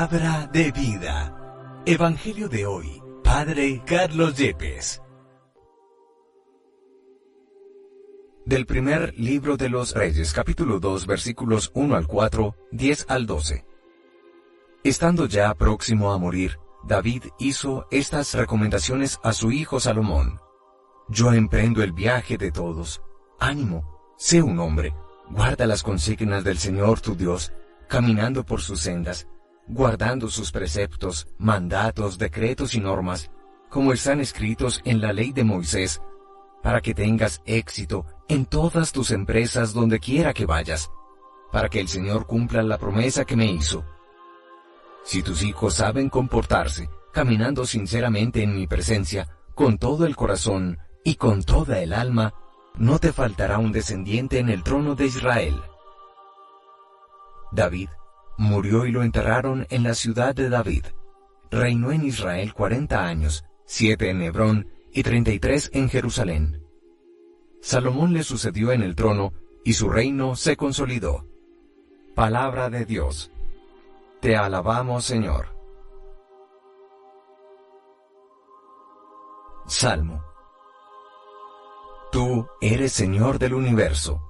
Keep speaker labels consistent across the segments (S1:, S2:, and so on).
S1: Palabra de vida. Evangelio de hoy. Padre Carlos Yepes. Del primer libro de los Reyes, capítulo 2, versículos 1 al 4, 10 al 12. Estando ya próximo a morir, David hizo estas recomendaciones a su hijo Salomón. Yo emprendo el viaje de todos. Ánimo, sé un hombre, guarda las consignas del Señor tu Dios, caminando por sus sendas, guardando sus preceptos, mandatos, decretos y normas, como están escritos en la ley de Moisés, para que tengas éxito en todas tus empresas donde quiera que vayas, para que el Señor cumpla la promesa que me hizo. Si tus hijos saben comportarse, caminando sinceramente en mi presencia, con todo el corazón y con toda el alma, no te faltará un descendiente en el trono de Israel. David murió y lo enterraron en la ciudad de David. Reinó en Israel cuarenta años, siete en Hebrón y treinta y tres en Jerusalén. Salomón le sucedió en el trono, y su reino se consolidó. Palabra de Dios. Te alabamos, Señor. Salmo. Tú eres Señor del universo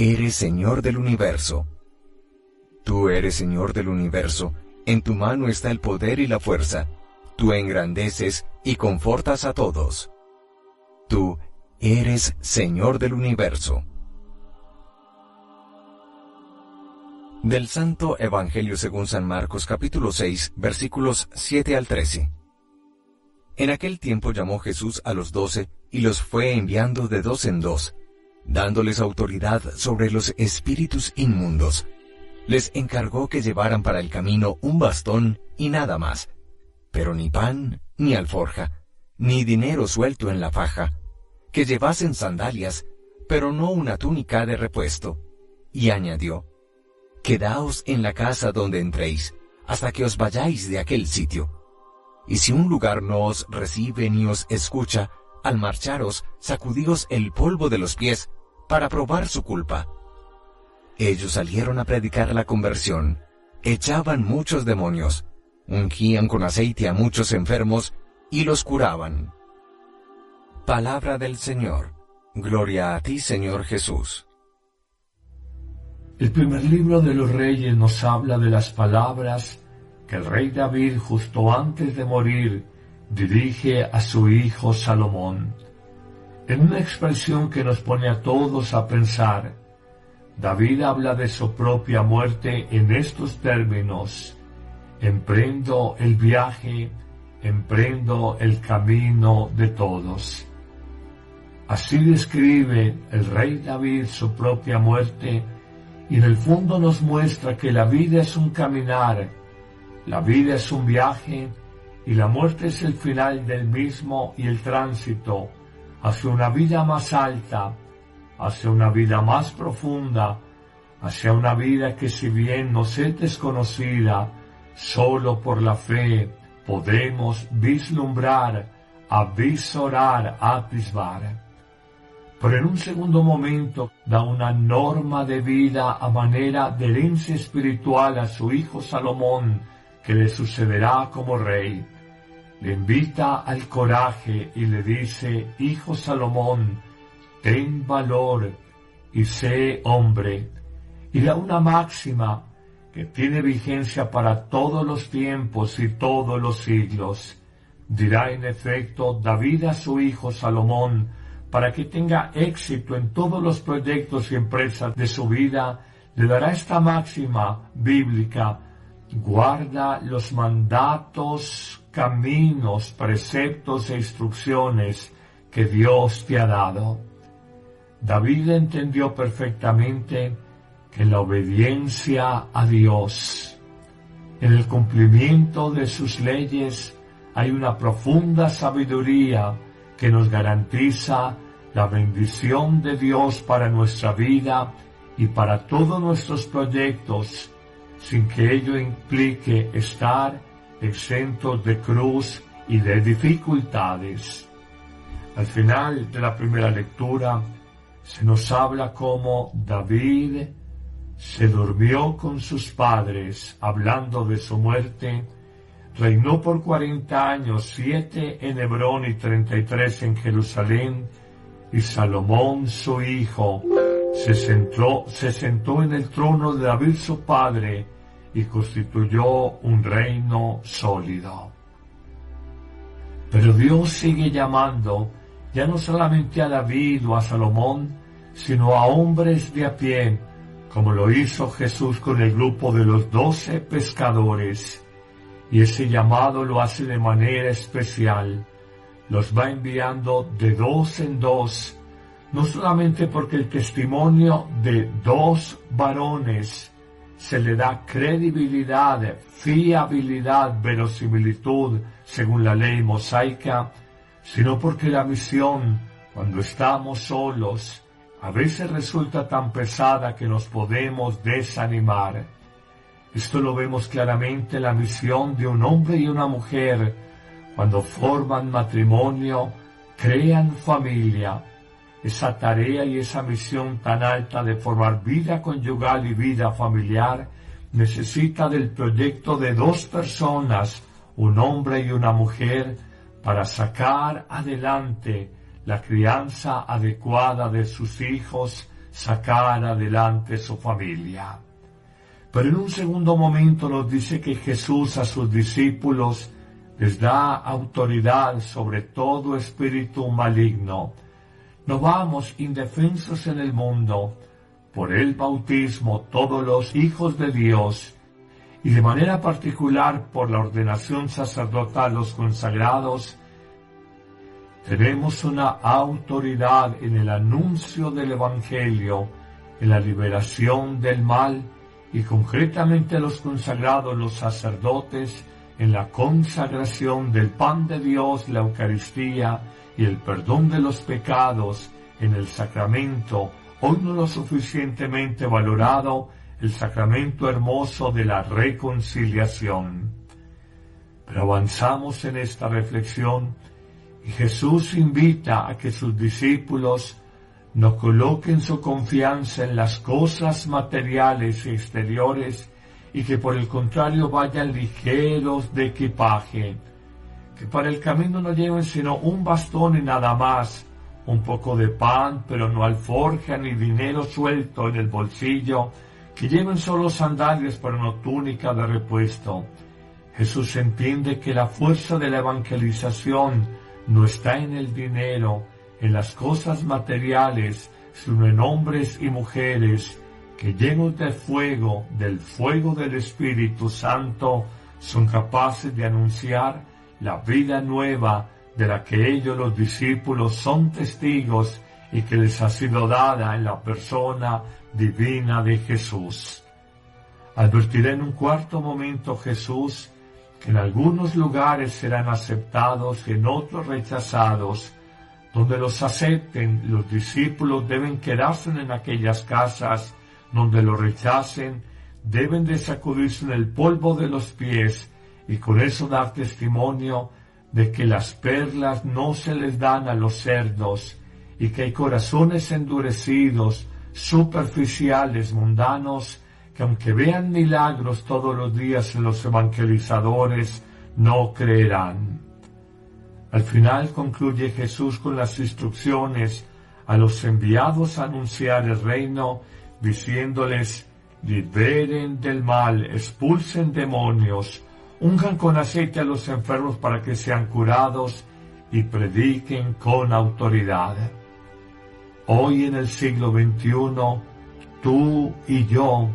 S1: Eres Señor del universo. Tú eres Señor del universo, en tu mano está el poder y la fuerza. Tú engrandeces y confortas a todos. Tú eres Señor del universo. Del Santo Evangelio según San Marcos capítulo 6 versículos 7 al 13. En aquel tiempo llamó Jesús a los doce y los fue enviando de dos en dos dándoles autoridad sobre los espíritus inmundos. Les encargó que llevaran para el camino un bastón y nada más, pero ni pan, ni alforja, ni dinero suelto en la faja, que llevasen sandalias, pero no una túnica de repuesto. Y añadió, Quedaos en la casa donde entréis, hasta que os vayáis de aquel sitio. Y si un lugar no os recibe ni os escucha, al marcharos, sacudíos el polvo de los pies para probar su culpa. Ellos salieron a predicar la conversión, echaban muchos demonios, ungían con aceite a muchos enfermos y los curaban. Palabra del Señor. Gloria a ti, Señor Jesús.
S2: El primer libro de los reyes nos habla de las palabras que el rey David justo antes de morir dirige a su hijo Salomón. En una expresión que nos pone a todos a pensar, David habla de su propia muerte en estos términos. Emprendo el viaje, emprendo el camino de todos. Así describe el rey David su propia muerte y en el fondo nos muestra que la vida es un caminar, la vida es un viaje y la muerte es el final del mismo y el tránsito hacia una vida más alta, hacia una vida más profunda, hacia una vida que si bien nos es desconocida, solo por la fe podemos vislumbrar, avisorar, atisbar. Pero en un segundo momento da una norma de vida a manera de herencia espiritual a su hijo Salomón, que le sucederá como rey le invita al coraje y le dice, Hijo Salomón, ten valor y sé hombre. Y da una máxima que tiene vigencia para todos los tiempos y todos los siglos. Dirá en efecto David a su hijo Salomón, para que tenga éxito en todos los proyectos y empresas de su vida, le dará esta máxima bíblica, guarda los mandatos caminos, preceptos e instrucciones que Dios te ha dado. David entendió perfectamente que la obediencia a Dios, En el cumplimiento de sus leyes hay una profunda sabiduría que nos garantiza la bendición de Dios para nuestra vida y para todos nuestros proyectos, sin que ello implique estar exentos de cruz y de dificultades. Al final de la primera lectura se nos habla cómo David se durmió con sus padres hablando de su muerte, reinó por cuarenta años, siete en Hebrón y treinta y tres en Jerusalén, y Salomón su hijo se se sentó en el trono de David su padre y constituyó un reino sólido. Pero Dios sigue llamando ya no solamente a David o a Salomón, sino a hombres de a pie, como lo hizo Jesús con el grupo de los doce pescadores. Y ese llamado lo hace de manera especial. Los va enviando de dos en dos no solamente porque el testimonio de dos varones se le da credibilidad, fiabilidad, verosimilitud según la ley mosaica, sino porque la misión, cuando estamos solos, a veces resulta tan pesada que nos podemos desanimar. Esto lo vemos claramente en la misión de un hombre y una mujer, cuando forman matrimonio, crean familia, esa tarea y esa misión tan alta de formar vida conyugal y vida familiar necesita del proyecto de dos personas, un hombre y una mujer, para sacar adelante la crianza adecuada de sus hijos, sacar adelante su familia. Pero en un segundo momento nos dice que Jesús a sus discípulos les da autoridad sobre todo espíritu maligno, no vamos indefensos en el mundo. Por el bautismo todos los hijos de Dios y de manera particular por la ordenación sacerdotal los consagrados, tenemos una autoridad en el anuncio del Evangelio, en la liberación del mal y concretamente los consagrados, los sacerdotes, en la consagración del pan de Dios, la Eucaristía, y el perdón de los pecados en el sacramento, hoy no lo suficientemente valorado, el sacramento hermoso de la reconciliación. Pero avanzamos en esta reflexión y Jesús invita a que sus discípulos no coloquen su confianza en las cosas materiales y exteriores y que por el contrario vayan ligeros de equipaje, que para el camino no lleven sino un bastón y nada más, un poco de pan, pero no alforja ni dinero suelto en el bolsillo, que lleven solo sandalias para una túnica de repuesto. Jesús entiende que la fuerza de la evangelización no está en el dinero, en las cosas materiales, sino en hombres y mujeres que llenos de fuego, del fuego del Espíritu Santo, son capaces de anunciar la vida nueva de la que ellos los discípulos son testigos y que les ha sido dada en la persona divina de Jesús. Advertiré en un cuarto momento Jesús que en algunos lugares serán aceptados y en otros rechazados. Donde los acepten, los discípulos deben quedarse en aquellas casas, donde los rechacen, deben de sacudirse en el polvo de los pies y con eso dar testimonio de que las perlas no se les dan a los cerdos y que hay corazones endurecidos, superficiales, mundanos, que aunque vean milagros todos los días en los evangelizadores, no creerán. Al final concluye Jesús con las instrucciones a los enviados a anunciar el reino, diciéndoles, liberen del mal, expulsen demonios, unjan con aceite a los enfermos para que sean curados y prediquen con autoridad. Hoy en el siglo XXI, tú y yo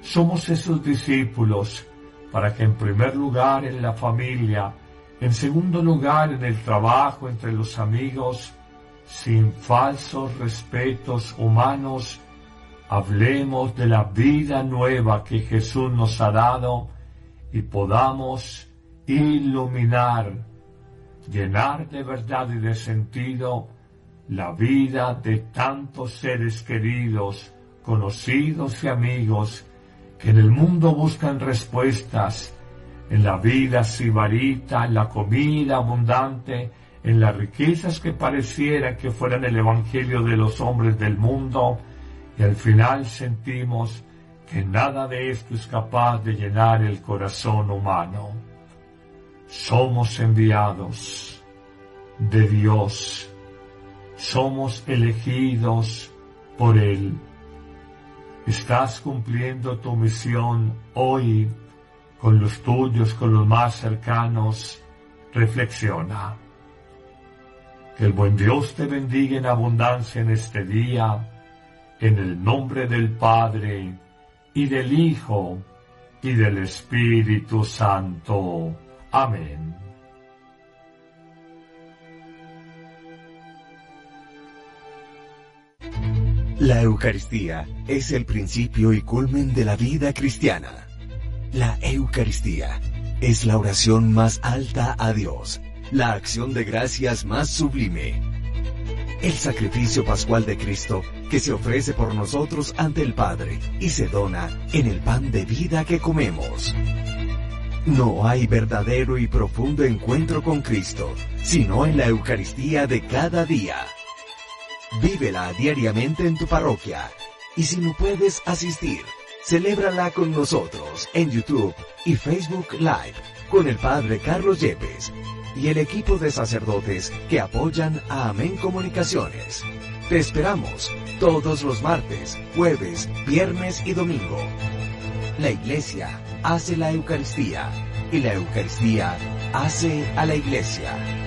S2: somos esos discípulos para que en primer lugar en la familia, en segundo lugar en el trabajo entre los amigos, sin falsos respetos humanos, hablemos de la vida nueva que Jesús nos ha dado y podamos iluminar, llenar de verdad y de sentido la vida de tantos seres queridos, conocidos y amigos que en el mundo buscan respuestas en la vida sibarita, en la comida abundante, en las riquezas que parecieran que fueran el Evangelio de los hombres del mundo, y al final sentimos que nada de esto es capaz de llenar el corazón humano. Somos enviados de Dios, somos elegidos por Él. Estás cumpliendo tu misión hoy con los tuyos, con los más cercanos. Reflexiona. Que el buen Dios te bendiga en abundancia en este día, en el nombre del Padre, y del Hijo, y del Espíritu Santo. Amén.
S1: La Eucaristía es el principio y culmen de la vida cristiana. La Eucaristía es la oración más alta a Dios, la acción de gracias más sublime. El sacrificio pascual de Cristo que se ofrece por nosotros ante el Padre y se dona en el pan de vida que comemos. No hay verdadero y profundo encuentro con Cristo, sino en la Eucaristía de cada día. Vívela diariamente en tu parroquia. Y si no puedes asistir, celébrala con nosotros en YouTube y Facebook Live con el Padre Carlos Yepes y el equipo de sacerdotes que apoyan a Amén Comunicaciones. Te esperamos todos los martes, jueves, viernes y domingo. La Iglesia hace la Eucaristía y la Eucaristía hace a la Iglesia.